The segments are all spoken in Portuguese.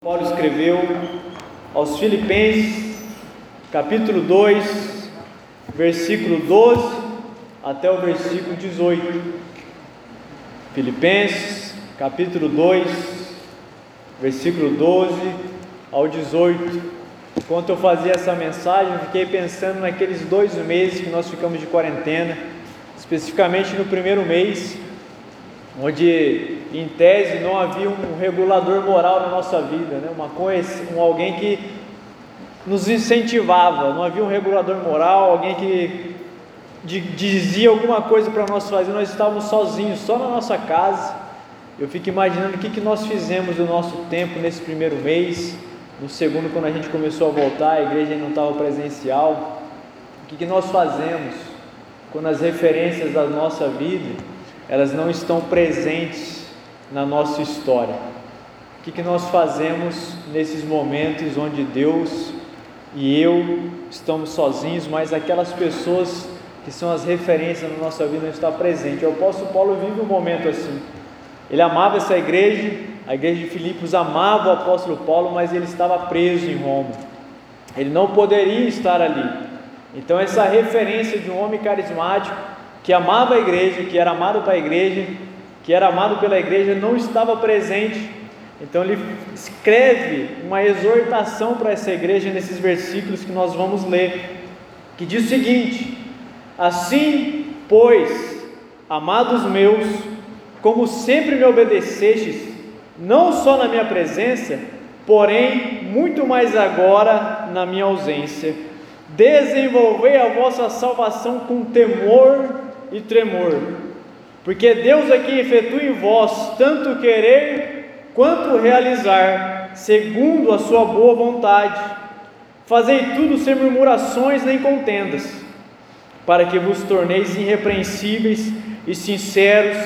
Paulo escreveu aos Filipenses, capítulo 2, versículo 12 até o versículo 18. Filipenses, capítulo 2, versículo 12 ao 18. Enquanto eu fazia essa mensagem, fiquei pensando naqueles dois meses que nós ficamos de quarentena, especificamente no primeiro mês, onde em tese não havia um regulador moral na nossa vida, né? uma coisa, um alguém que nos incentivava, não havia um regulador moral, alguém que dizia alguma coisa para nós fazer, nós estávamos sozinhos, só na nossa casa. Eu fico imaginando o que, que nós fizemos do nosso tempo nesse primeiro mês, no segundo, quando a gente começou a voltar, a igreja não estava presencial. O que, que nós fazemos quando as referências da nossa vida elas não estão presentes na nossa história. O que, que nós fazemos nesses momentos onde Deus e eu estamos sozinhos, mas aquelas pessoas que são as referências na nossa vida não estão presentes. O apóstolo Paulo vive um momento assim. Ele amava essa igreja, a igreja de Filipos amava o apóstolo Paulo, mas ele estava preso em Roma. Ele não poderia estar ali. Então, essa referência de um homem carismático que amava a igreja, que era amado para a igreja, que era amado pela igreja, não estava presente. Então ele escreve uma exortação para essa igreja nesses versículos que nós vamos ler, que diz o seguinte: Assim, pois, amados meus, como sempre me obedecestes, não só na minha presença, porém muito mais agora na minha ausência, desenvolvei a vossa salvação com temor e tremor porque Deus é quem efetua em vós tanto querer quanto realizar, segundo a sua boa vontade. Fazei tudo sem murmurações nem contendas, para que vos torneis irrepreensíveis e sinceros,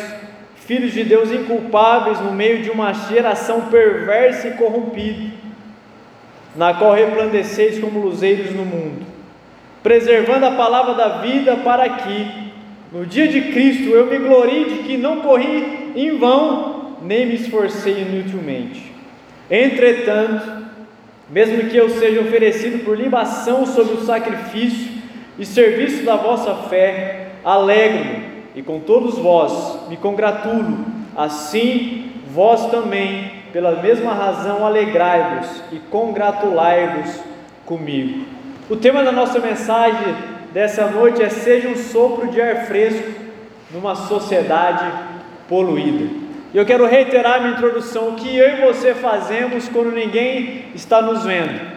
filhos de Deus inculpáveis no meio de uma geração perversa e corrompida, na qual resplandeceis como luzeiros no mundo, preservando a palavra da vida para que, no dia de Cristo eu me glorie de que não corri em vão, nem me esforcei inutilmente. Entretanto, mesmo que eu seja oferecido por libação sobre o sacrifício e serviço da vossa fé, alegro-me e com todos vós me congratulo. Assim, vós também, pela mesma razão, alegrai-vos e congratulai-vos comigo. O tema da nossa mensagem dessa noite é seja um sopro de ar fresco numa sociedade poluída. E eu quero reiterar minha introdução: o que eu e você fazemos quando ninguém está nos vendo?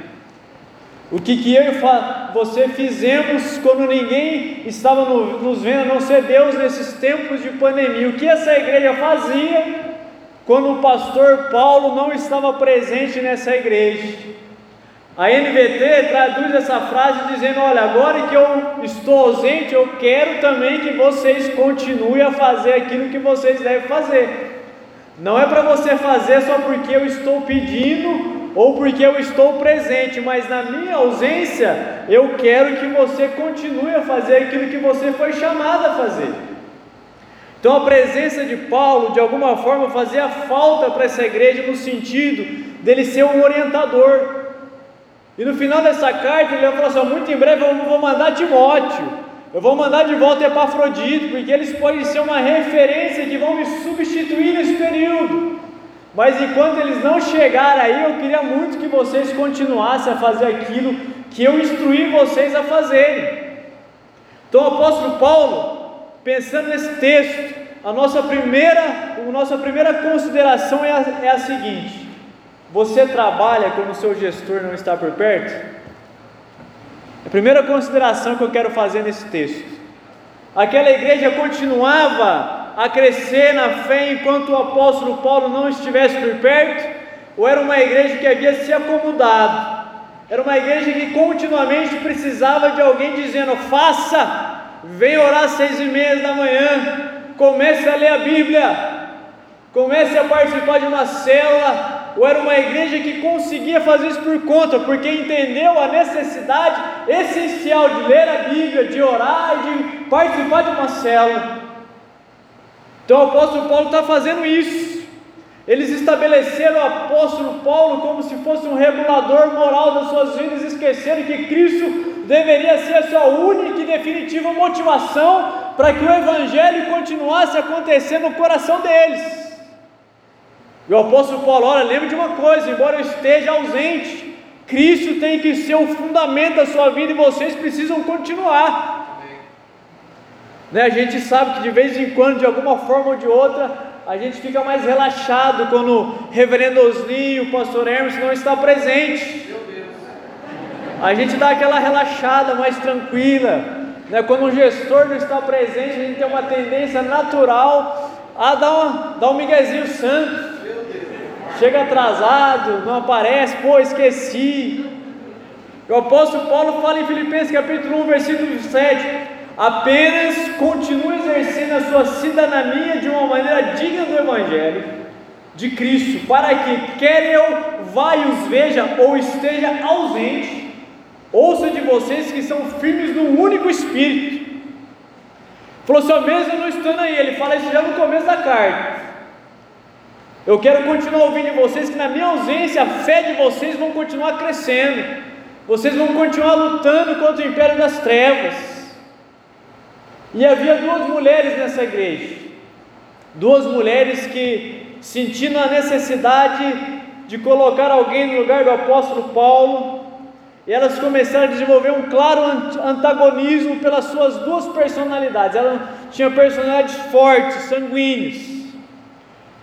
O que, que eu e você fizemos quando ninguém estava nos vendo, a não ser Deus nesses tempos de pandemia? O que essa igreja fazia quando o pastor Paulo não estava presente nessa igreja? A NVT traduz essa frase dizendo: Olha, agora que eu estou ausente, eu quero também que vocês continuem a fazer aquilo que vocês devem fazer. Não é para você fazer só porque eu estou pedindo ou porque eu estou presente, mas na minha ausência, eu quero que você continue a fazer aquilo que você foi chamado a fazer. Então a presença de Paulo, de alguma forma, fazia falta para essa igreja no sentido dele ser um orientador, e no final dessa carta ele falou assim: muito em breve eu vou mandar Timóteo, eu vou mandar de volta Epafrodito, porque eles podem ser uma referência que vão me substituir nesse período. Mas enquanto eles não chegarem aí, eu queria muito que vocês continuassem a fazer aquilo que eu instruí vocês a fazerem. Então o apóstolo Paulo, pensando nesse texto, a nossa primeira, a nossa primeira consideração é a, é a seguinte: você trabalha quando o seu gestor não está por perto? A primeira consideração que eu quero fazer nesse texto. Aquela igreja continuava a crescer na fé enquanto o apóstolo Paulo não estivesse por perto? Ou era uma igreja que havia se acomodado? Era uma igreja que continuamente precisava de alguém dizendo: faça, vem orar às seis e meia da manhã, comece a ler a Bíblia, comece a participar de uma célula, ou era uma igreja que conseguia fazer isso por conta, porque entendeu a necessidade essencial de ler a Bíblia, de orar de participar de uma célula. Então o apóstolo Paulo está fazendo isso. Eles estabeleceram o apóstolo Paulo como se fosse um regulador moral das suas vidas, esqueceram que Cristo deveria ser a sua única e definitiva motivação para que o evangelho continuasse acontecendo no coração deles. E o apóstolo Paulo, olha, lembre de uma coisa: embora eu esteja ausente, Cristo tem que ser o fundamento da sua vida e vocês precisam continuar. Né? A gente sabe que de vez em quando, de alguma forma ou de outra, a gente fica mais relaxado quando o reverendo Osni, o pastor Hermes não está presente. A gente dá aquela relaxada mais tranquila. Né? Quando um gestor não está presente, a gente tem uma tendência natural a dar, uma, dar um miguezinho santo chega atrasado, não aparece, pô, esqueci. O apóstolo Paulo fala em Filipenses capítulo 1, versículo 7, apenas continue exercendo a sua cidadania de uma maneira digna do Evangelho de Cristo, para que quer eu vá e os veja ou esteja ausente, ouça de vocês que são firmes no único Espírito. Falou assim, mesmo não estando aí, ele fala isso já no começo da carta. Eu quero continuar ouvindo de vocês que na minha ausência a fé de vocês vão continuar crescendo. Vocês vão continuar lutando contra o império das trevas. E havia duas mulheres nessa igreja. Duas mulheres que sentindo a necessidade de colocar alguém no lugar do apóstolo Paulo, e elas começaram a desenvolver um claro antagonismo pelas suas duas personalidades. Elas tinham personalidades fortes, sanguíneas.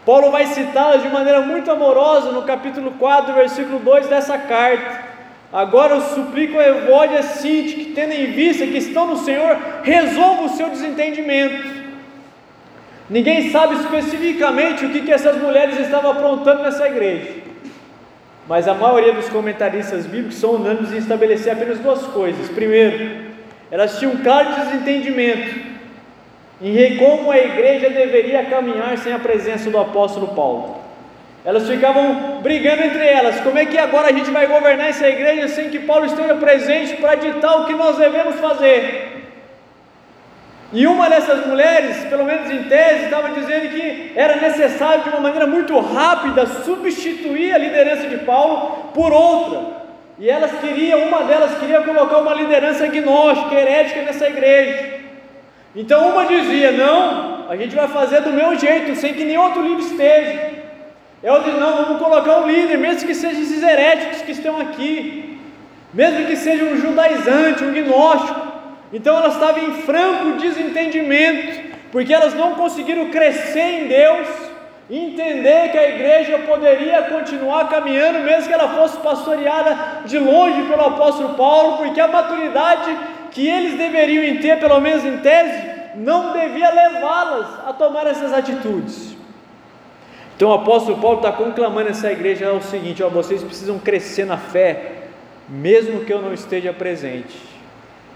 Paulo vai citá-las de maneira muito amorosa no capítulo 4, versículo 2 dessa carta. Agora eu suplico a Evódia e Sinti que, tendo em vista que estão no Senhor, resolva o seu desentendimento. Ninguém sabe especificamente o que, que essas mulheres estavam aprontando nessa igreja, mas a maioria dos comentaristas bíblicos são unânimes em estabelecer apenas duas coisas. Primeiro, elas tinham um claro desentendimento em como a igreja deveria caminhar sem a presença do apóstolo Paulo. Elas ficavam brigando entre elas: como é que agora a gente vai governar essa igreja sem que Paulo esteja presente para ditar o que nós devemos fazer? E uma dessas mulheres, pelo menos em tese, estava dizendo que era necessário de uma maneira muito rápida substituir a liderança de Paulo por outra. E elas queriam, uma delas queria colocar uma liderança agnóstica, herética nessa igreja. Então uma dizia: Não, a gente vai fazer do meu jeito, sem que nenhum outro livro esteja. Eu disse: Não, vamos colocar um líder, mesmo que sejam esses heréticos que estão aqui, mesmo que seja um judaizante, um gnóstico. Então elas estavam em franco desentendimento, porque elas não conseguiram crescer em Deus, entender que a igreja poderia continuar caminhando, mesmo que ela fosse pastoreada de longe pelo apóstolo Paulo, porque a maturidade que eles deveriam ter, pelo menos em tese, não devia levá-las a tomar essas atitudes. Então o apóstolo Paulo está conclamando essa igreja é o seguinte: ó, vocês precisam crescer na fé, mesmo que eu não esteja presente.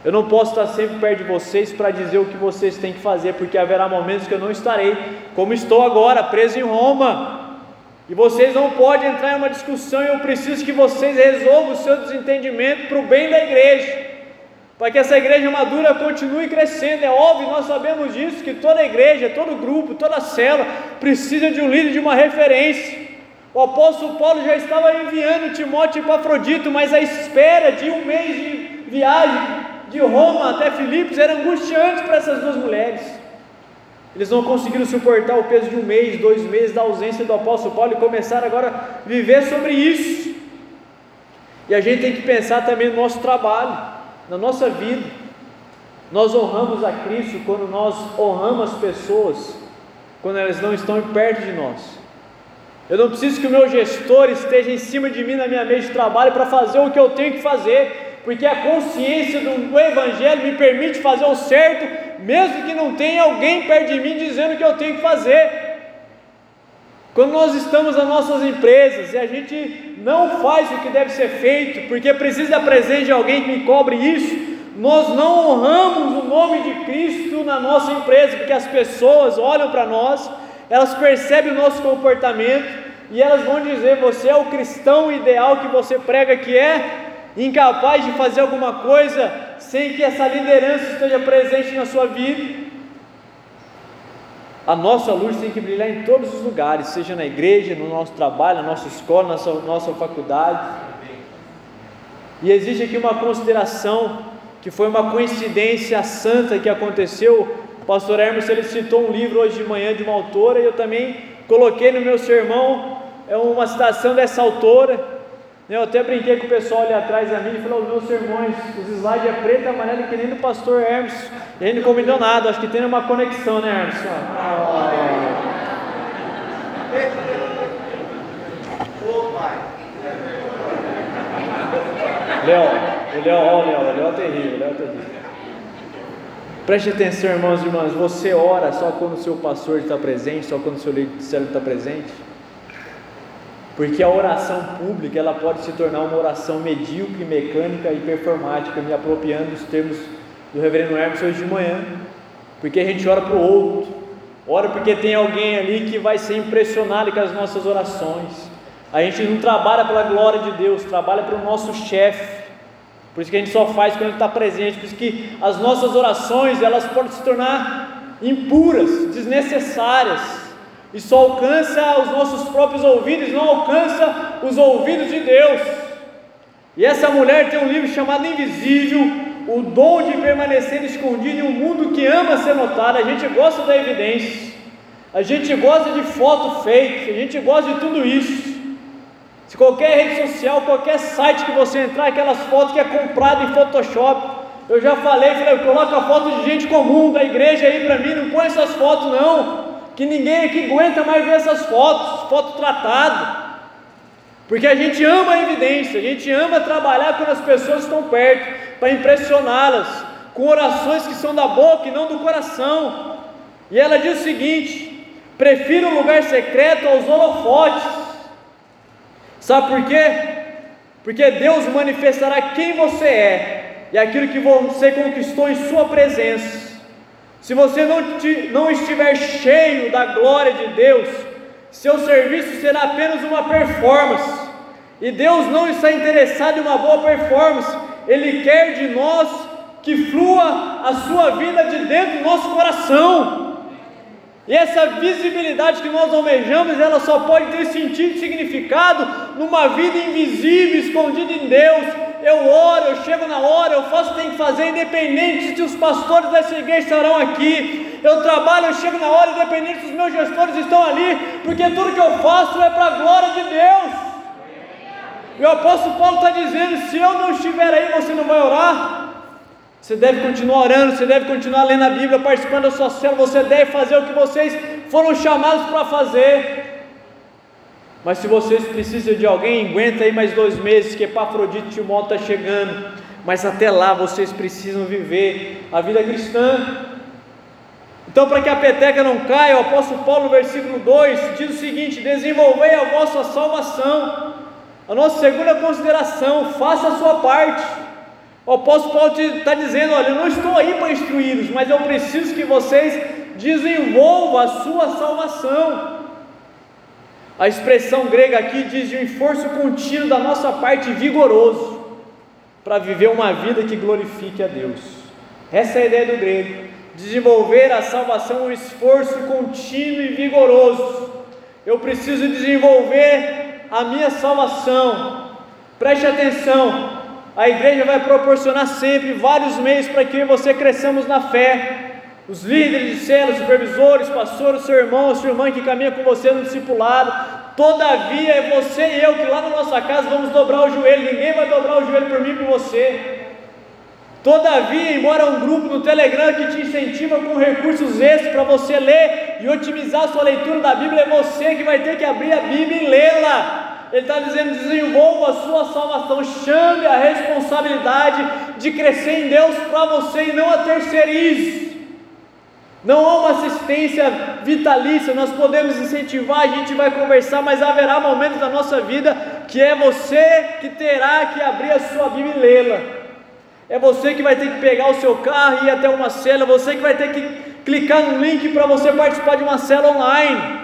Eu não posso estar sempre perto de vocês para dizer o que vocês têm que fazer, porque haverá momentos que eu não estarei, como estou agora, preso em Roma. E vocês não podem entrar em uma discussão, eu preciso que vocês resolvam o seu desentendimento para o bem da igreja para que essa igreja madura continue crescendo. É óbvio, nós sabemos disso, que toda igreja, todo grupo, toda célula precisa de um líder, de uma referência. O apóstolo Paulo já estava enviando Timóteo para Afrodito, mas a espera de um mês de viagem de Roma até Filipos era angustiante para essas duas mulheres. Eles não conseguiram suportar o peso de um mês, dois meses da ausência do apóstolo Paulo e começaram agora a viver sobre isso. E a gente tem que pensar também no nosso trabalho na nossa vida. Nós honramos a Cristo quando nós honramos as pessoas, quando elas não estão perto de nós. Eu não preciso que o meu gestor esteja em cima de mim na minha mesa de trabalho para fazer o que eu tenho que fazer, porque a consciência do Evangelho me permite fazer o certo, mesmo que não tenha alguém perto de mim dizendo o que eu tenho que fazer. Quando nós estamos nas nossas empresas e a gente não faz o que deve ser feito, porque precisa da presença de alguém que me cobre isso, nós não honramos o nome de Cristo na nossa empresa, porque as pessoas olham para nós, elas percebem o nosso comportamento e elas vão dizer: você é o cristão ideal que você prega que é, incapaz de fazer alguma coisa sem que essa liderança esteja presente na sua vida. A nossa luz tem que brilhar em todos os lugares, seja na igreja, no nosso trabalho, na nossa escola, na nossa, nossa faculdade. E existe aqui uma consideração que foi uma coincidência santa que aconteceu. O pastor Hermes ele citou um livro hoje de manhã de uma autora e eu também coloquei no meu sermão é uma citação dessa autora. Eu até brinquei com o pessoal ali atrás da mim e falei, os meus sermões, os slides é preto e amarelo que nem do pastor Hermes. E ele não combinou nada, acho que tem uma conexão, né, Hermes? Léo, o Léo, ó, o Léo, o Léo é terrível, o Léo é terrível. Preste atenção, irmãos e irmãs, você ora só quando o seu pastor está presente, só quando o seu líder de célula está presente? Porque a oração pública ela pode se tornar uma oração medíocre, mecânica e performática, me apropriando dos termos do reverendo Hermes hoje de manhã. Porque a gente ora para o outro, ora porque tem alguém ali que vai ser impressionado com as nossas orações. A gente não trabalha pela glória de Deus, trabalha para o nosso chefe. Por isso que a gente só faz quando está presente. Por isso que as nossas orações elas podem se tornar impuras, desnecessárias e só alcança os nossos próprios ouvidos, não alcança os ouvidos de Deus. E essa mulher tem um livro chamado Invisível, o dom de permanecer escondido em um mundo que ama ser notado. A gente gosta da evidência, a gente gosta de foto fake, a gente gosta de tudo isso. Se qualquer rede social, qualquer site que você entrar, aquelas fotos que é comprado em Photoshop, eu já falei, falei, coloca foto de gente comum da igreja aí para mim, não põe essas fotos não que ninguém aqui aguenta mais ver essas fotos, foto tratada, porque a gente ama a evidência, a gente ama trabalhar quando as pessoas estão perto, para impressioná-las, com orações que são da boca e não do coração. E ela diz o seguinte: prefiro o lugar secreto aos holofotes. Sabe por quê? Porque Deus manifestará quem você é e aquilo que você conquistou em Sua presença. Se você não, te, não estiver cheio da glória de Deus, seu serviço será apenas uma performance. E Deus não está interessado em uma boa performance, Ele quer de nós que flua a sua vida de dentro do nosso coração. E essa visibilidade que nós almejamos, ela só pode ter sentido e significado numa vida invisível, escondida em Deus, eu oro, eu chego na hora, eu faço o que tenho que fazer, independente se os pastores dessa igreja estarão aqui. Eu trabalho, eu chego na hora, independente se os meus gestores estão ali, porque tudo que eu faço é para a glória de Deus. E o apóstolo Paulo está dizendo: se eu não estiver aí, você não vai orar. Você deve continuar orando, você deve continuar lendo a Bíblia, participando da sua célula, você deve fazer o que vocês foram chamados para fazer. Mas se vocês precisam de alguém, aguenta aí mais dois meses, que Epafrodito Timóteo está chegando. Mas até lá vocês precisam viver a vida cristã. Então, para que a peteca não caia, o apóstolo Paulo, no versículo 2, diz o seguinte: desenvolvei a vossa salvação. A nossa segunda consideração, faça a sua parte. O apóstolo Paulo está dizendo: olha, eu não estou aí para instruí-los, mas eu preciso que vocês desenvolvam a sua salvação. A expressão grega aqui diz de um esforço contínuo da nossa parte vigoroso para viver uma vida que glorifique a Deus. Essa é a ideia do grego. Desenvolver a salvação é um esforço contínuo e vigoroso. Eu preciso desenvolver a minha salvação. Preste atenção. A igreja vai proporcionar sempre vários meios para que você cresçamos na fé os líderes de células, supervisores, pastores, seu irmão, sua irmã que caminha com você no discipulado, todavia é você e eu que lá na nossa casa vamos dobrar o joelho, ninguém vai dobrar o joelho por mim e por você. Todavia, embora um grupo no Telegram que te incentiva com recursos extras para você ler e otimizar a sua leitura da Bíblia, é você que vai ter que abrir a Bíblia e lê-la. Ele está dizendo: desenvolva a sua salvação, chame a responsabilidade de crescer em Deus para você e não a terceirize. Não há uma assistência vitalícia, nós podemos incentivar, a gente vai conversar, mas haverá momentos da nossa vida que é você que terá que abrir a sua Bíblia e lê-la. É você que vai ter que pegar o seu carro e ir até uma cela, você que vai ter que clicar no link para você participar de uma cela online.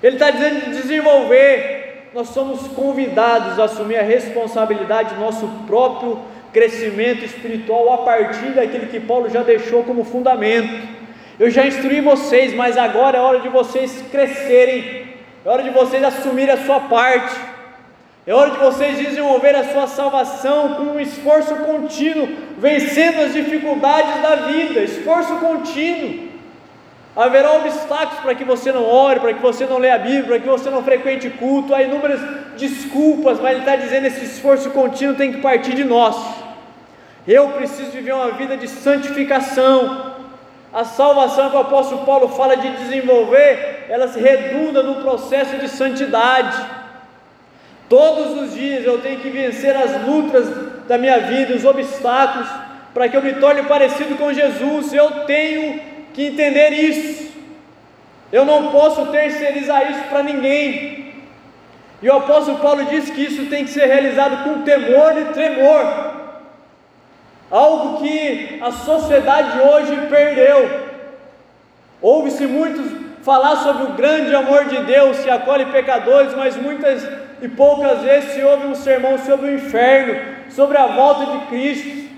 Ele está dizendo de desenvolver. Nós somos convidados a assumir a responsabilidade do nosso próprio crescimento espiritual a partir daquilo que Paulo já deixou como fundamento. Eu já instruí vocês, mas agora é hora de vocês crescerem, é hora de vocês assumirem a sua parte, é hora de vocês desenvolver a sua salvação com um esforço contínuo, vencendo as dificuldades da vida, esforço contínuo. Haverá obstáculos para que você não ore, para que você não leia a Bíblia, para que você não frequente culto, há inúmeras desculpas, mas ele está dizendo esse esforço contínuo tem que partir de nós. Eu preciso viver uma vida de santificação. A salvação que o apóstolo Paulo fala de desenvolver, ela se redunda no processo de santidade. Todos os dias eu tenho que vencer as lutas da minha vida, os obstáculos, para que eu me torne parecido com Jesus. Eu tenho que entender isso. Eu não posso terceirizar isso para ninguém. E o apóstolo Paulo diz que isso tem que ser realizado com temor e tremor. Algo que a sociedade hoje perdeu. Ouve-se muitos falar sobre o grande amor de Deus que acolhe pecadores, mas muitas e poucas vezes se ouve um sermão sobre o inferno, sobre a volta de Cristo,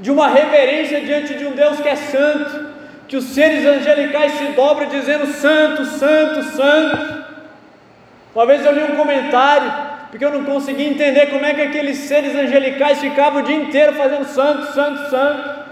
de uma reverência diante de um Deus que é santo, que os seres angelicais se dobram dizendo santo, santo, santo. Uma vez eu li um comentário, porque eu não consegui entender como é que aqueles seres angelicais ficavam o dia inteiro fazendo santo, santo, santo.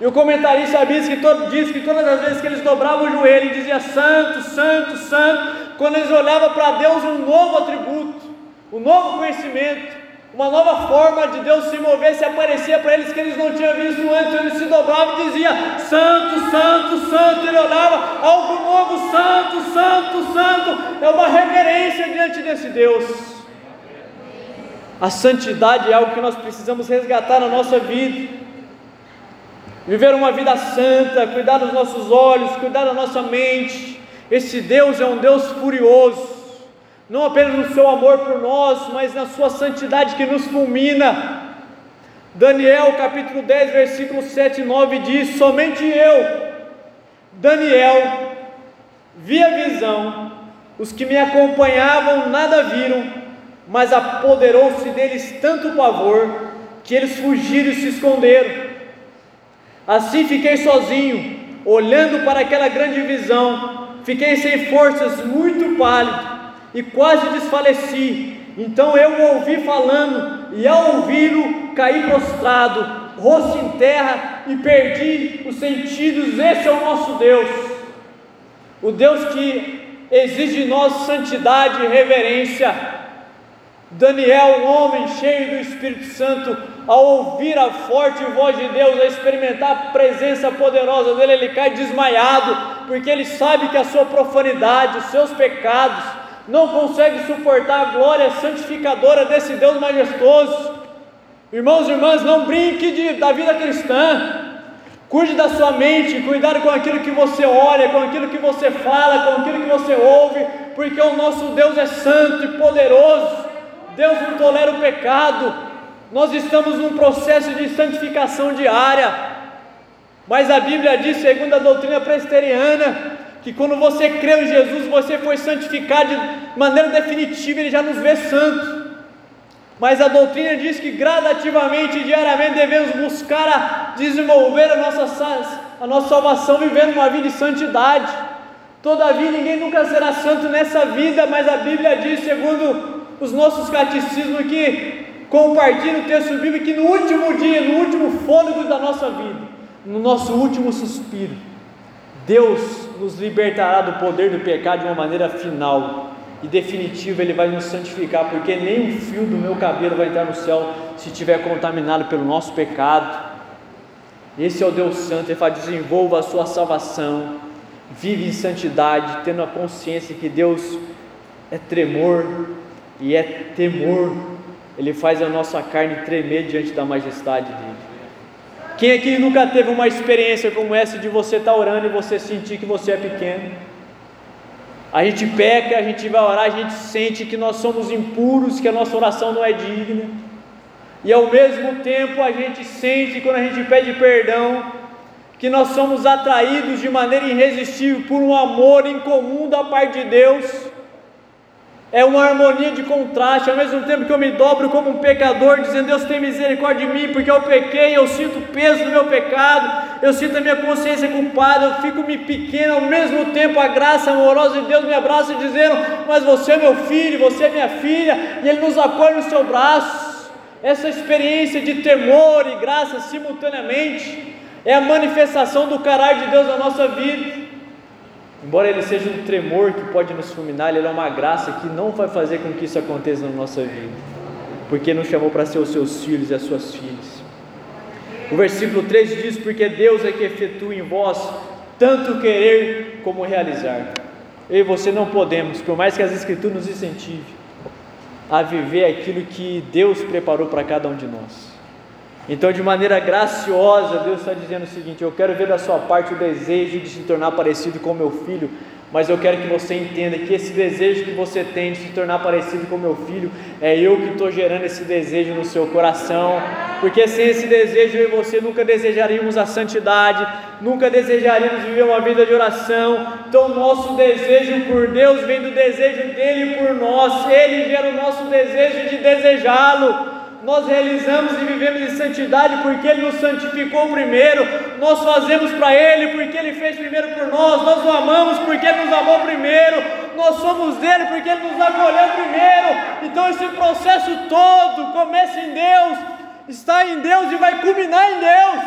E o comentarista diz que, todo, diz que todas as vezes que eles dobravam o joelho e diziam santo, santo, santo, quando eles olhavam para Deus um novo atributo, um novo conhecimento, uma nova forma de Deus se mover, se aparecia para eles que eles não tinham visto antes, ele se dobrava e dizia: Santo, Santo, Santo, ele olhava algo novo, Santo, Santo, Santo, é uma reverência diante desse Deus. A santidade é algo que nós precisamos resgatar na nossa vida, viver uma vida santa, cuidar dos nossos olhos, cuidar da nossa mente. Esse Deus é um Deus furioso não apenas no seu amor por nós, mas na sua santidade que nos fulmina. Daniel capítulo 10, versículo 7 e 9 diz: Somente eu, Daniel, vi a visão, os que me acompanhavam nada viram, mas apoderou-se deles tanto pavor, que eles fugiram e se esconderam. Assim fiquei sozinho, olhando para aquela grande visão, fiquei sem forças, muito pálido e quase desfaleci. Então eu o ouvi falando, e ao ouvi-lo caí prostrado, rosto em terra e perdi os sentidos. Esse é o nosso Deus, o Deus que exige de nós santidade e reverência. Daniel, um homem cheio do Espírito Santo, ao ouvir a forte voz de Deus, a experimentar a presença poderosa dele, ele cai desmaiado, porque ele sabe que a sua profanidade, os seus pecados, não consegue suportar a glória santificadora desse Deus majestoso. Irmãos e irmãs, não brinque de, da vida cristã. Cuide da sua mente, cuidado com aquilo que você olha, com aquilo que você fala, com aquilo que você ouve, porque o nosso Deus é santo e poderoso. Deus não tolera o pecado. Nós estamos num processo de santificação diária. Mas a Bíblia diz, segundo a doutrina presteriana, que quando você creu em Jesus, você foi santificado de maneira definitiva, Ele já nos vê santo. Mas a doutrina diz que gradativamente, diariamente, devemos buscar a desenvolver a nossa, a nossa salvação vivendo uma vida de santidade. Todavia, ninguém nunca será santo nessa vida, mas a Bíblia diz, segundo os nossos catecismos, que compartilha o texto bíblico, que no último dia, no último fôlego da nossa vida, no nosso último suspiro, Deus nos libertará do poder do pecado de uma maneira final e definitiva, Ele vai nos santificar, porque nem um fio do meu cabelo vai entrar no céu se estiver contaminado pelo nosso pecado. Esse é o Deus Santo, Ele fala: desenvolva a sua salvação, vive em santidade, tendo a consciência que Deus é tremor e é temor, Ele faz a nossa carne tremer diante da majestade dEle. Quem aqui nunca teve uma experiência como essa de você estar tá orando e você sentir que você é pequeno? A gente peca, a gente vai orar, a gente sente que nós somos impuros, que a nossa oração não é digna. E ao mesmo tempo a gente sente, quando a gente pede perdão, que nós somos atraídos de maneira irresistível por um amor incomum da parte de Deus. É uma harmonia de contraste, ao mesmo tempo que eu me dobro como um pecador, dizendo Deus tem misericórdia de mim, porque eu pequei, eu sinto o peso do meu pecado, eu sinto a minha consciência culpada, eu fico me pequeno, ao mesmo tempo a graça amorosa de Deus me abraça dizendo, mas você é meu filho, você é minha filha, e Ele nos acolhe no seu braço, essa experiência de temor e graça simultaneamente, é a manifestação do caráter de Deus na nossa vida, Embora ele seja um tremor que pode nos fulminar, ele é uma graça que não vai fazer com que isso aconteça na nossa vida, porque nos chamou para ser os seus filhos e as suas filhas. O versículo 3 diz: Porque Deus é que efetua em vós tanto querer como realizar. Eu e você não podemos, por mais que as Escrituras nos incentive a viver aquilo que Deus preparou para cada um de nós. Então, de maneira graciosa, Deus está dizendo o seguinte: Eu quero ver da sua parte o desejo de se tornar parecido com meu filho, mas eu quero que você entenda que esse desejo que você tem de se tornar parecido com meu filho, é eu que estou gerando esse desejo no seu coração, porque sem esse desejo eu e você nunca desejaríamos a santidade, nunca desejaríamos viver uma vida de oração. Então, nosso desejo por Deus vem do desejo dele por nós, ele gera o nosso desejo de desejá-lo nós realizamos e vivemos em santidade porque Ele nos santificou primeiro, nós fazemos para Ele porque Ele fez primeiro por nós, nós o amamos porque Ele nos amou primeiro, nós somos dele porque Ele nos acolheu primeiro. Então esse processo todo começa em Deus, está em Deus e vai culminar em Deus.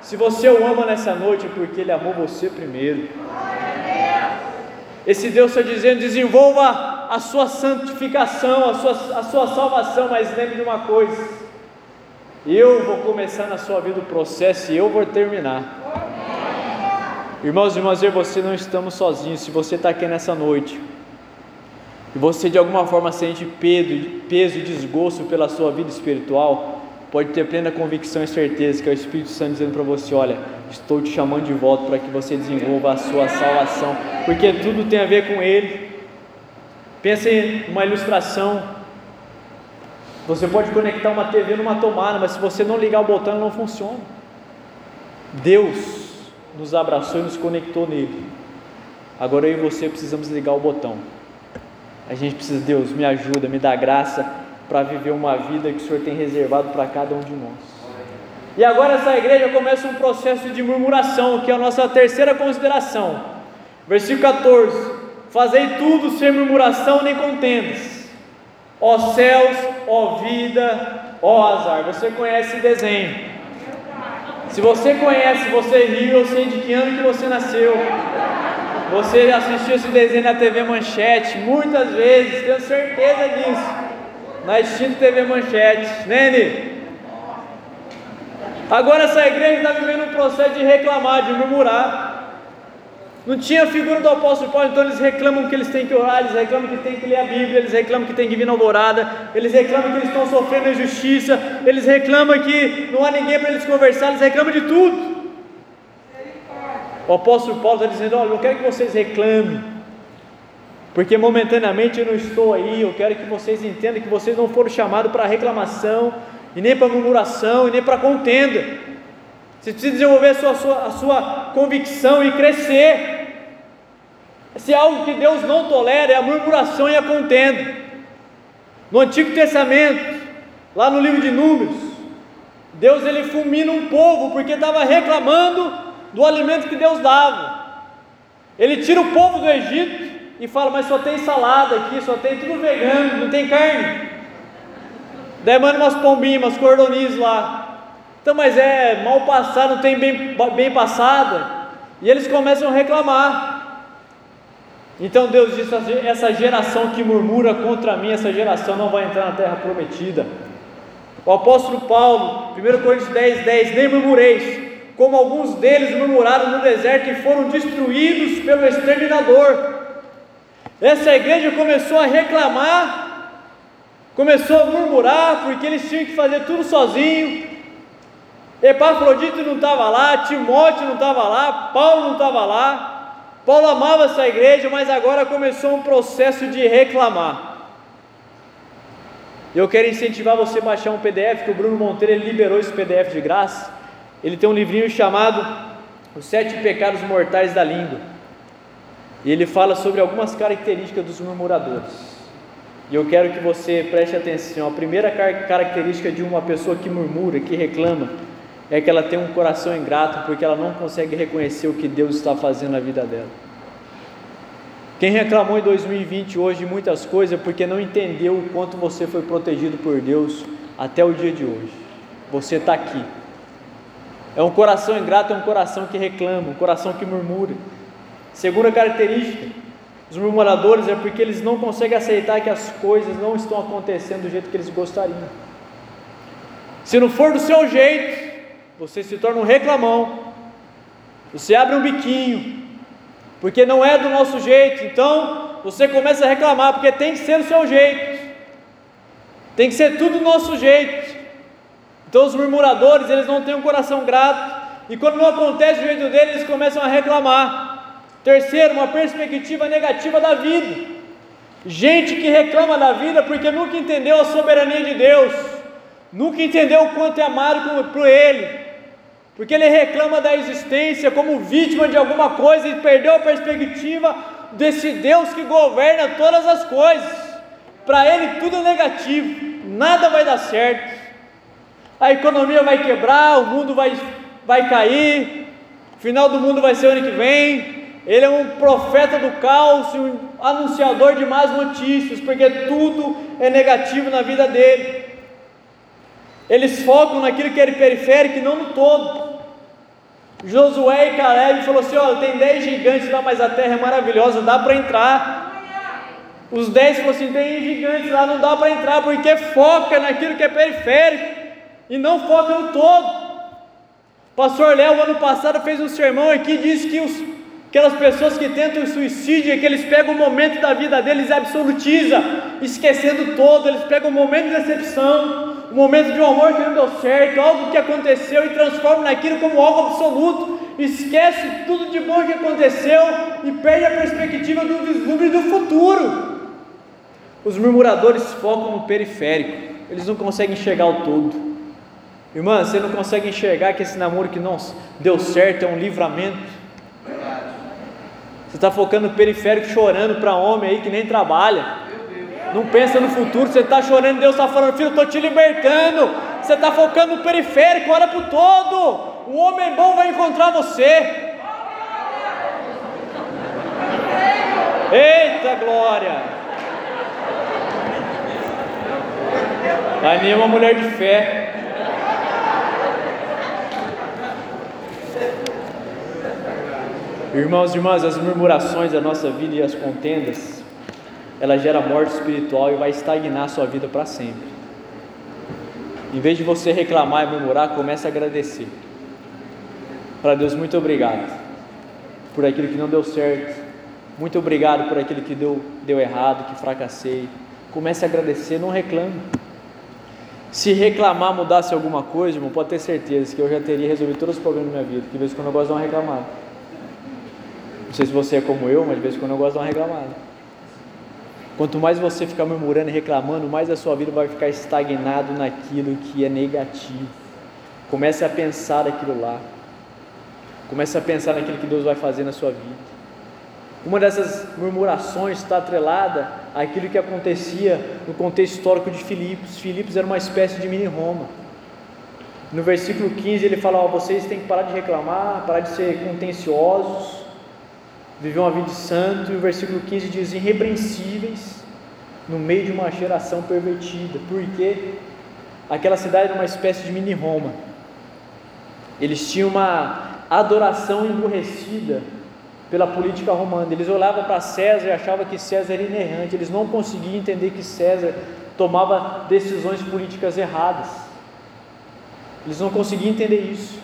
Se você o ama nessa noite é porque Ele amou você primeiro. Esse Deus está dizendo: desenvolva a sua santificação, a sua, a sua salvação, mas lembre de uma coisa: eu vou começar na sua vida o processo e eu vou terminar. Irmãos e irmãs, eu e você não estamos sozinhos. Se você está aqui nessa noite e você de alguma forma sente peso e desgosto pela sua vida espiritual, pode ter plena convicção e certeza que é o Espírito Santo dizendo para você: Olha, estou te chamando de volta para que você desenvolva a sua salvação, porque tudo tem a ver com Ele. Pense em uma ilustração. Você pode conectar uma TV numa tomada, mas se você não ligar o botão, não funciona. Deus nos abraçou e nos conectou nele. Agora eu e você precisamos ligar o botão. A gente precisa, Deus, me ajuda, me dá graça para viver uma vida que o Senhor tem reservado para cada um de nós. E agora essa igreja começa um processo de murmuração, que é a nossa terceira consideração. Versículo 14. Fazei tudo sem murmuração nem contendas. Ó céus, ó vida, ó azar. Você conhece desenho. Se você conhece, você riu, eu sei de que ano que você nasceu. Você assistiu esse desenho na TV Manchete muitas vezes, tenho certeza disso. Na extinta TV Manchete, né, Nene? Agora essa igreja está vivendo um processo de reclamar, de murmurar. Não tinha figura do apóstolo Paulo, então eles reclamam que eles têm que orar, eles reclamam que têm que ler a Bíblia, eles reclamam que têm que vir na alvorada, eles reclamam que eles estão sofrendo injustiça, eles reclamam que não há ninguém para eles conversar, eles reclamam de tudo. O apóstolo Paulo está dizendo: Olha, eu quero que vocês reclamem, porque momentaneamente eu não estou aí, eu quero que vocês entendam que vocês não foram chamados para reclamação, e nem para murmuração, e nem para contenda. Você precisa desenvolver a a sua, a sua convicção e crescer. Se é algo que Deus não tolera, é a murmuração e a contenda. No Antigo Testamento, lá no livro de Números, Deus ele fulmina um povo porque estava reclamando do alimento que Deus dava. Ele tira o povo do Egito e fala: Mas só tem salada aqui, só tem tudo vegano, não tem carne. Daí manda umas pombinhas, umas cordonis lá. Então, mas é mal passado, não tem bem, bem passada. E eles começam a reclamar. Então Deus disse: essa geração que murmura contra mim, essa geração não vai entrar na terra prometida. O apóstolo Paulo, 1 Coríntios 10, 10: Nem murmureis, como alguns deles murmuraram no deserto e foram destruídos pelo exterminador. Essa igreja começou a reclamar, começou a murmurar, porque eles tinham que fazer tudo sozinho. Epafrodito não estava lá, Timóteo não estava lá, Paulo não estava lá. Paulo amava essa igreja, mas agora começou um processo de reclamar. Eu quero incentivar você a baixar um PDF, que o Bruno Monteiro liberou esse PDF de graça. Ele tem um livrinho chamado Os Sete Pecados Mortais da Língua. E ele fala sobre algumas características dos murmuradores. E eu quero que você preste atenção. A primeira característica de uma pessoa que murmura, que reclama, é que ela tem um coração ingrato porque ela não consegue reconhecer o que Deus está fazendo na vida dela. Quem reclamou em 2020 hoje muitas coisas é porque não entendeu o quanto você foi protegido por Deus até o dia de hoje. Você está aqui. É um coração ingrato, é um coração que reclama, um coração que murmura. Segunda característica, os murmuradores é porque eles não conseguem aceitar que as coisas não estão acontecendo do jeito que eles gostariam. Se não for do seu jeito, você se torna um reclamão. Você abre um biquinho, porque não é do nosso jeito. Então, você começa a reclamar, porque tem que ser do seu jeito. Tem que ser tudo do nosso jeito. Então, os murmuradores, eles não têm um coração grato. E quando não acontece do jeito deles, eles começam a reclamar. Terceiro, uma perspectiva negativa da vida. Gente que reclama da vida porque nunca entendeu a soberania de Deus, nunca entendeu o quanto é amado por Ele, porque ele reclama da existência como vítima de alguma coisa e perdeu a perspectiva desse Deus que governa todas as coisas. Para ele tudo é negativo, nada vai dar certo, a economia vai quebrar, o mundo vai, vai cair, o final do mundo vai ser ano que vem, ele é um profeta do caos, um anunciador de más notícias, porque tudo é negativo na vida dele. Eles focam naquilo que é periférico e não no todo. Josué e Caleb falou assim: olha, tem dez gigantes lá, mas a terra é maravilhosa, dá para entrar. Os dez falaram assim: tem gigantes lá, não dá para entrar, porque foca naquilo que é periférico e não foca no todo. Pastor Léo, ano passado, fez um sermão aqui e disse que os Aquelas pessoas que tentam suicídio, é que eles pegam o momento da vida deles e absolutiza, esquecendo todo, eles pegam o momento de decepção, o momento de um amor que não deu certo, algo que aconteceu e transformam naquilo como algo absoluto, esquece tudo de bom que aconteceu e perde a perspectiva do vislumbre do futuro. Os murmuradores focam no periférico, eles não conseguem enxergar o todo. Irmã, você não consegue enxergar que esse namoro que não deu certo é um livramento você está focando no periférico, chorando para homem aí que nem trabalha. Não pensa no futuro, você está chorando, Deus está falando, filho, estou te libertando. Você está focando no periférico, olha para o todo. O homem bom vai encontrar você. Eita glória! Anima uma mulher de fé. Irmãos e irmãs, as murmurações da nossa vida e as contendas, ela gera morte espiritual e vai estagnar a sua vida para sempre. Em vez de você reclamar e murmurar, comece a agradecer. Para Deus, muito obrigado por aquilo que não deu certo. Muito obrigado por aquilo que deu, deu errado, que fracassei. Comece a agradecer, não reclame. Se reclamar mudasse alguma coisa, irmão, pode ter certeza que eu já teria resolvido todos os problemas da minha vida. De vez em quando eu gosto de uma reclamada. Não sei se você é como eu, mas de vez em quando eu gosto de uma reclamada. Quanto mais você ficar murmurando e reclamando, mais a sua vida vai ficar estagnado naquilo que é negativo. Comece a pensar aquilo lá. Comece a pensar naquilo que Deus vai fazer na sua vida. Uma dessas murmurações está atrelada àquilo que acontecia no contexto histórico de Filipos. Filipos era uma espécie de mini Roma. No versículo 15 ele fala: oh, vocês têm que parar de reclamar, parar de ser contenciosos, viveu uma vida de santo, e o versículo 15 diz: irrepreensíveis no meio de uma geração pervertida, porque aquela cidade era uma espécie de mini Roma. Eles tinham uma adoração emburrecida pela política romana. Eles olhavam para César e achavam que César era inerrante. Eles não conseguiam entender que César tomava decisões políticas erradas. Eles não conseguiam entender isso.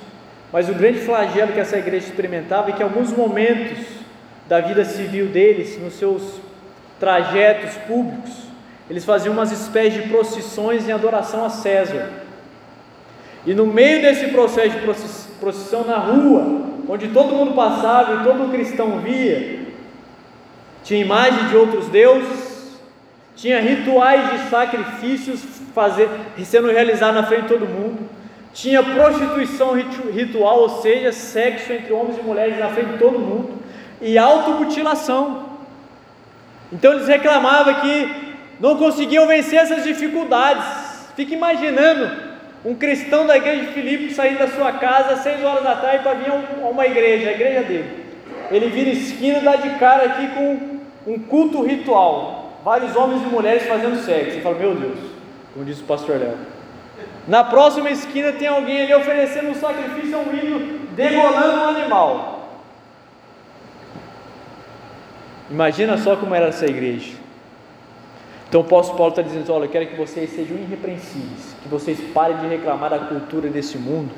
Mas o grande flagelo que essa igreja experimentava é que em alguns momentos da vida civil deles, nos seus trajetos públicos, eles faziam umas espécies de procissões em adoração a César. E no meio desse processo de procissão na rua, onde todo mundo passava e todo cristão via, tinha imagem de outros deuses, tinha rituais de sacrifícios fazer, sendo realizados na frente de todo mundo, tinha prostituição ritual, ou seja, sexo entre homens e mulheres na frente de todo mundo, e automutilação. Então eles reclamavam que não conseguiam vencer essas dificuldades. Fique imaginando um cristão da igreja de Filipe saindo da sua casa às seis horas da tarde para vir a uma igreja, a igreja dele. Ele vira esquina e dá de cara aqui com um culto ritual. Vários homens e mulheres fazendo sexo. Você fala, meu Deus, como disse o pastor Léo. Na próxima esquina tem alguém ali oferecendo um sacrifício a um ídolo, degolando um animal. Imagina só como era essa igreja. Então o apóstolo Paulo está dizendo: olha, eu quero que vocês sejam irrepreensíveis, que vocês parem de reclamar da cultura desse mundo,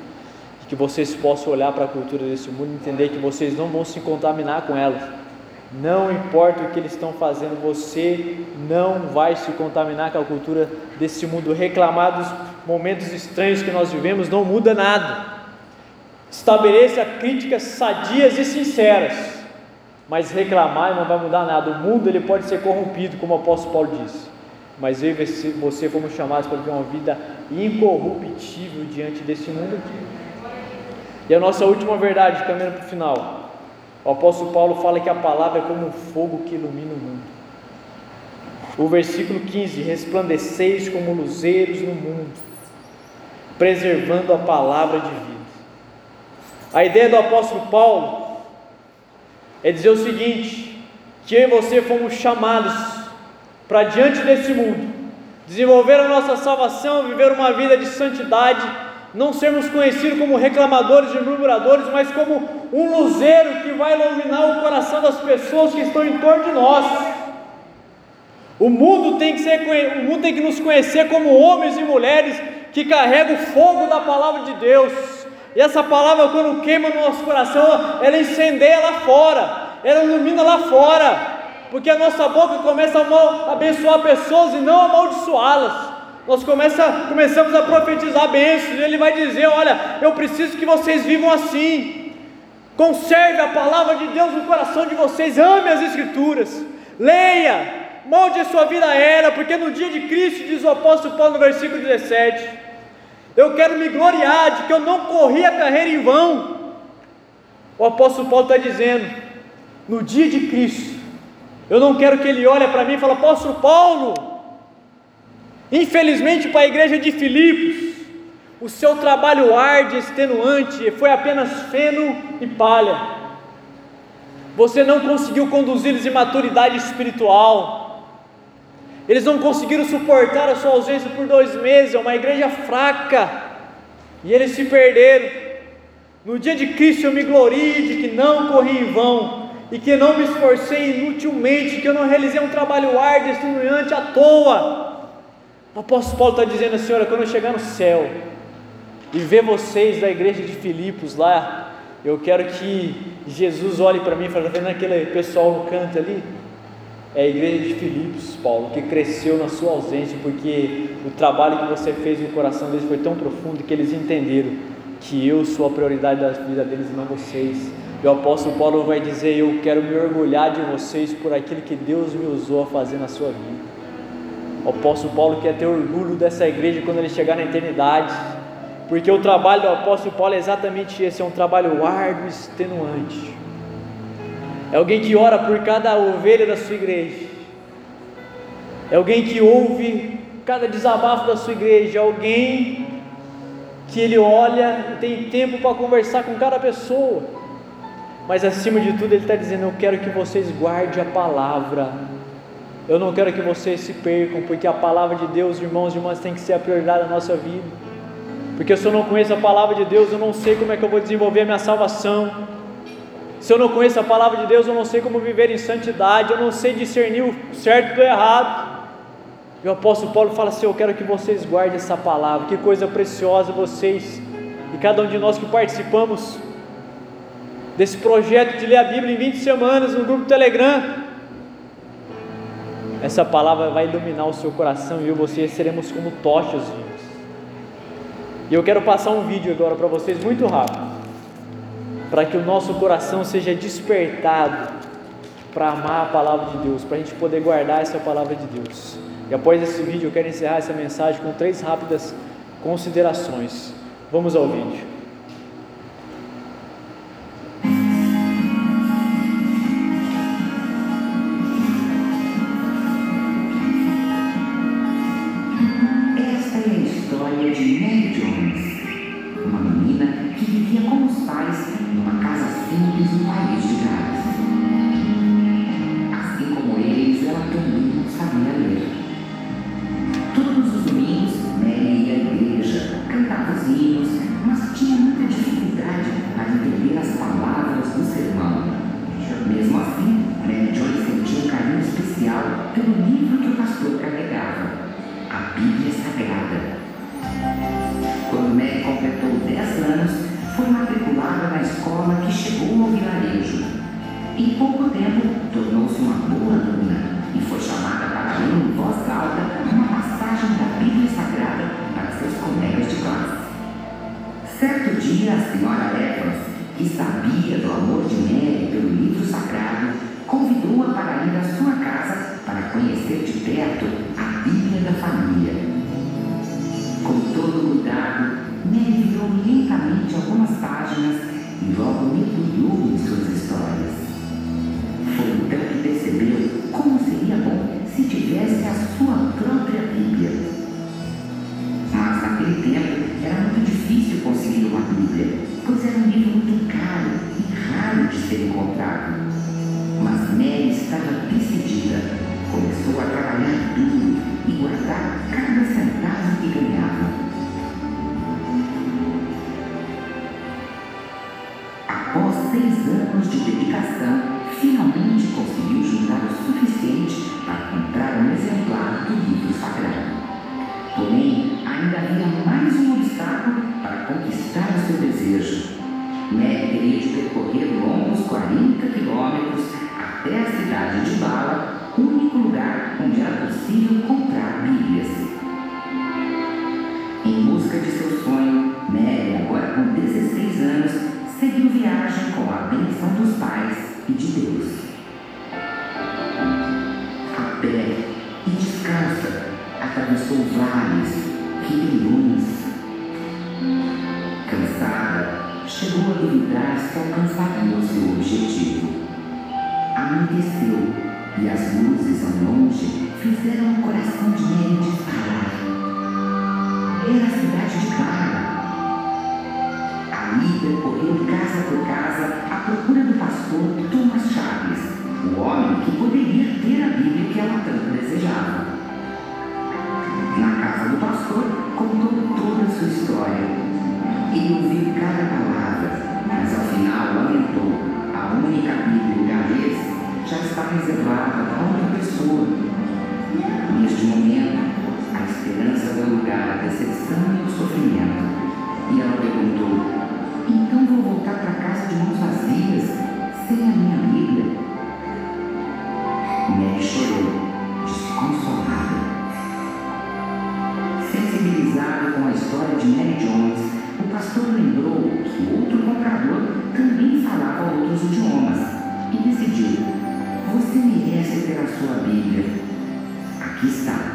e que vocês possam olhar para a cultura desse mundo e entender que vocês não vão se contaminar com ela. Não importa o que eles estão fazendo, você não vai se contaminar com a cultura desse mundo. Reclamar dos momentos estranhos que nós vivemos não muda nada. Estabeleça críticas sadias e sinceras, mas reclamar não vai mudar nada. O mundo ele pode ser corrompido, como o apóstolo Paulo disse, mas eu e você fomos chamados para viver uma vida incorruptível diante desse mundo aqui. E a nossa última verdade, caminhando para o final. O apóstolo Paulo fala que a palavra é como um fogo que ilumina o mundo. O versículo 15: Resplandeceis como luzeiros no mundo, preservando a palavra de vida. A ideia do apóstolo Paulo é dizer o seguinte: que eu e você fomos chamados para diante desse mundo, desenvolver a nossa salvação, viver uma vida de santidade não sermos conhecidos como reclamadores e murmuradores, mas como um luzeiro que vai iluminar o coração das pessoas que estão em torno de nós. O mundo tem que ser, o mundo tem que nos conhecer como homens e mulheres que carregam o fogo da palavra de Deus. E essa palavra, quando queima no nosso coração, ela incendeia lá fora, ela ilumina lá fora, porque a nossa boca começa a abençoar pessoas e não amaldiçoá-las nós começa, começamos a profetizar bênçãos, e ele vai dizer: Olha, eu preciso que vocês vivam assim. Conserve a palavra de Deus no coração de vocês, ame as Escrituras, leia, molde a sua vida a ela, porque no dia de Cristo, diz o apóstolo Paulo no versículo 17: Eu quero me gloriar de que eu não corri a carreira em vão. O apóstolo Paulo está dizendo: No dia de Cristo, eu não quero que ele olhe para mim e fale, apóstolo Paulo, Infelizmente, para a igreja de Filipos, o seu trabalho árduo e extenuante foi apenas feno e palha. Você não conseguiu conduzi-los em maturidade espiritual. Eles não conseguiram suportar a sua ausência por dois meses. É uma igreja fraca. E eles se perderam. No dia de Cristo eu me glorie de que não corri em vão e que não me esforcei inutilmente, que eu não realizei um trabalho árduo e extenuante à toa o apóstolo Paulo está dizendo assim: olha, quando eu chegar no céu e ver vocês da igreja de Filipos lá, eu quero que Jesus olhe para mim e fale: está vendo aquele pessoal no canto ali? É a igreja de Filipos, Paulo, que cresceu na sua ausência, porque o trabalho que você fez no coração deles foi tão profundo que eles entenderam que eu sou a prioridade da vida deles e não vocês. E o apóstolo Paulo vai dizer: Eu quero me orgulhar de vocês por aquilo que Deus me usou a fazer na sua vida. O apóstolo Paulo quer ter orgulho dessa igreja quando ele chegar na eternidade, porque o trabalho do apóstolo Paulo é exatamente esse: é um trabalho árduo e extenuante. É alguém que ora por cada ovelha da sua igreja, é alguém que ouve cada desabafo da sua igreja, é alguém que ele olha e tem tempo para conversar com cada pessoa, mas acima de tudo, ele está dizendo: Eu quero que vocês guardem a palavra eu não quero que vocês se percam, porque a palavra de Deus, irmãos e irmãs, tem que ser a prioridade da nossa vida. Porque se eu não conheço a palavra de Deus, eu não sei como é que eu vou desenvolver a minha salvação. Se eu não conheço a palavra de Deus, eu não sei como viver em santidade, eu não sei discernir o certo do errado. E o apóstolo Paulo fala assim: Eu quero que vocês guardem essa palavra, que coisa preciosa vocês e cada um de nós que participamos desse projeto de ler a Bíblia em 20 semanas no grupo Telegram. Essa palavra vai iluminar o seu coração e eu e você seremos como tochas. E eu quero passar um vídeo agora para vocês muito rápido, para que o nosso coração seja despertado para amar a palavra de Deus, para a gente poder guardar essa palavra de Deus. E após esse vídeo, eu quero encerrar essa mensagem com três rápidas considerações. Vamos ao vídeo. Em pouco tempo, tornou-se uma boa aluna e foi chamada para ler em voz alta uma passagem da Bíblia Sagrada para seus colegas de classe. Certo dia, a senhora Evans, que sabia do amor de Mary pelo livro sagrado, convidou-a para ir à sua casa para conhecer de perto alcançaram o seu objetivo. Anoiteceu e as luzes ao longe fizeram o coração de Mary disparar. Era a cidade de Barra. Ali percorreu casa por casa à procura do pastor Tomás. dos idiomas e decidiu: Você merece ter a sua Bíblia. Aqui está.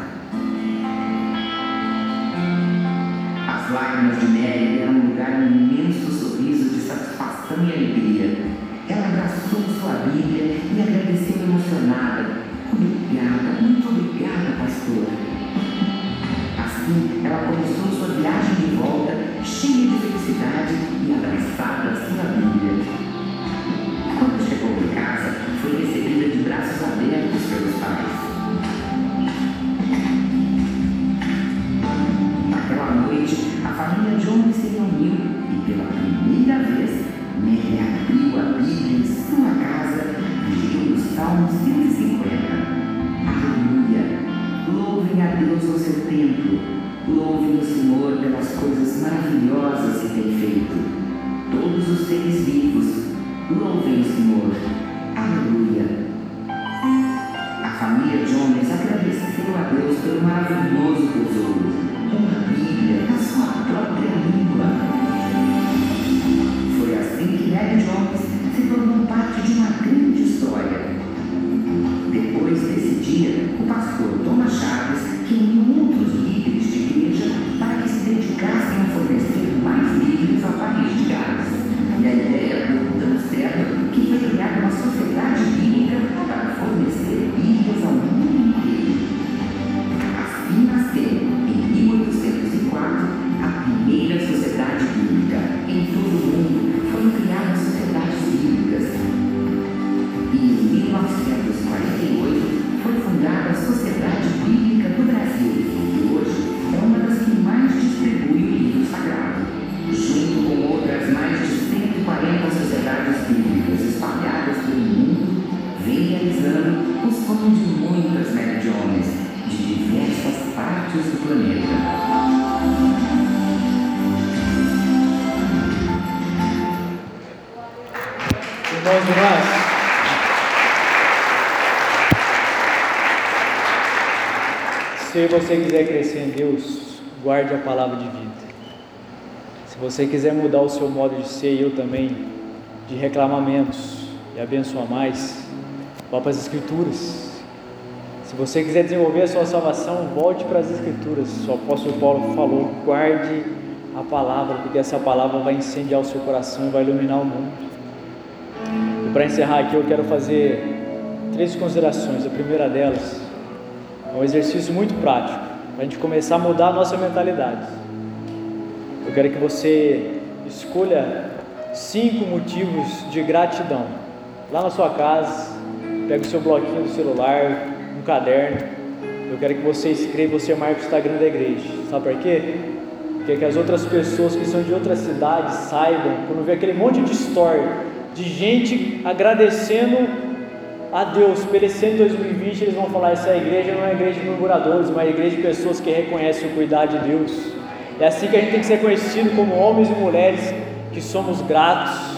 Se você quiser crescer em Deus, guarde a palavra de vida. Se você quiser mudar o seu modo de ser e eu também, de reclamar menos e abençoar mais, vá para as Escrituras. Se você quiser desenvolver a sua salvação, volte para as Escrituras. O apóstolo Paulo falou: guarde a palavra, porque essa palavra vai incendiar o seu coração e vai iluminar o mundo. E para encerrar aqui, eu quero fazer três considerações. A primeira delas é um exercício muito prático, para a gente começar a mudar a nossa mentalidade. Eu quero que você escolha cinco motivos de gratidão. Lá na sua casa, pega o seu bloquinho do celular, um caderno. Eu quero que você escreva, você marque o Instagram da igreja. Sabe por quê? Porque que as outras pessoas que são de outras cidades saibam, quando vê aquele monte de story de gente agradecendo a Deus de 2020, eles vão falar: essa igreja não é igreja de murmuradores, mas é igreja de pessoas que reconhecem o cuidado de Deus. É assim que a gente tem que ser conhecido como homens e mulheres que somos gratos.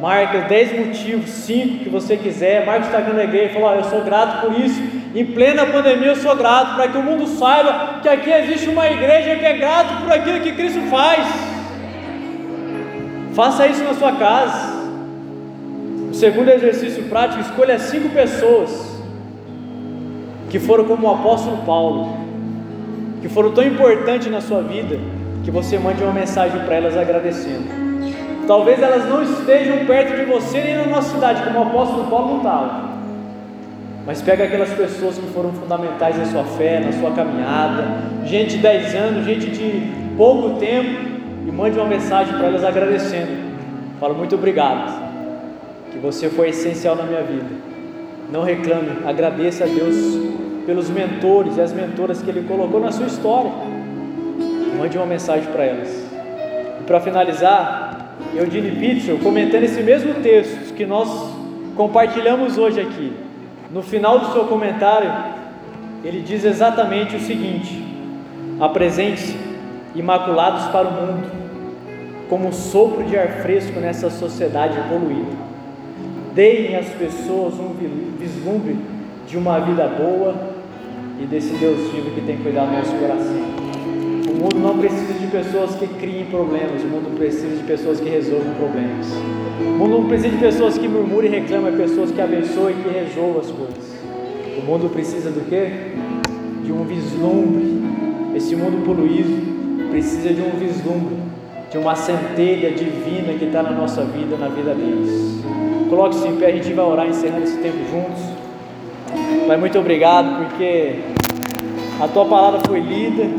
Marca 10 motivos, 5 que você quiser. Marca o Instagram da igreja e fala: oh, Eu sou grato por isso. Em plena pandemia, eu sou grato para que o mundo saiba que aqui existe uma igreja que é grato por aquilo que Cristo faz. Faça isso na sua casa. Segundo exercício prático: escolha cinco pessoas que foram como o apóstolo Paulo, que foram tão importantes na sua vida, que você mande uma mensagem para elas agradecendo. Talvez elas não estejam perto de você nem na nossa cidade, como o apóstolo Paulo não estava. Mas pega aquelas pessoas que foram fundamentais na sua fé, na sua caminhada, gente de 10 anos, gente de pouco tempo, e mande uma mensagem para elas agradecendo. Fala muito obrigado, você foi essencial na minha vida. Não reclame, agradeça a Deus pelos mentores e as mentoras que Ele colocou na sua história. Mande uma mensagem para elas. E para finalizar, Eudine Pitzel, comentando esse mesmo texto que nós compartilhamos hoje aqui, no final do seu comentário, ele diz exatamente o seguinte: apresente-se imaculados para o mundo, como um sopro de ar fresco nessa sociedade poluída. Deem às pessoas um vislumbre de uma vida boa e desse Deus vivo que tem cuidado do nosso coração. O mundo não precisa de pessoas que criem problemas, o mundo precisa de pessoas que resolvam problemas. O mundo não precisa de pessoas que murmurem e reclamam, é pessoas que abençoem e que resolvam as coisas. O mundo precisa do quê? De um vislumbre. Esse mundo poluído precisa de um vislumbre, de uma centelha divina que está na nossa vida, na vida deles. Coloque-se em pé, a gente vai orar encerrando esse tempo juntos. Pai, muito obrigado porque a tua palavra foi lida,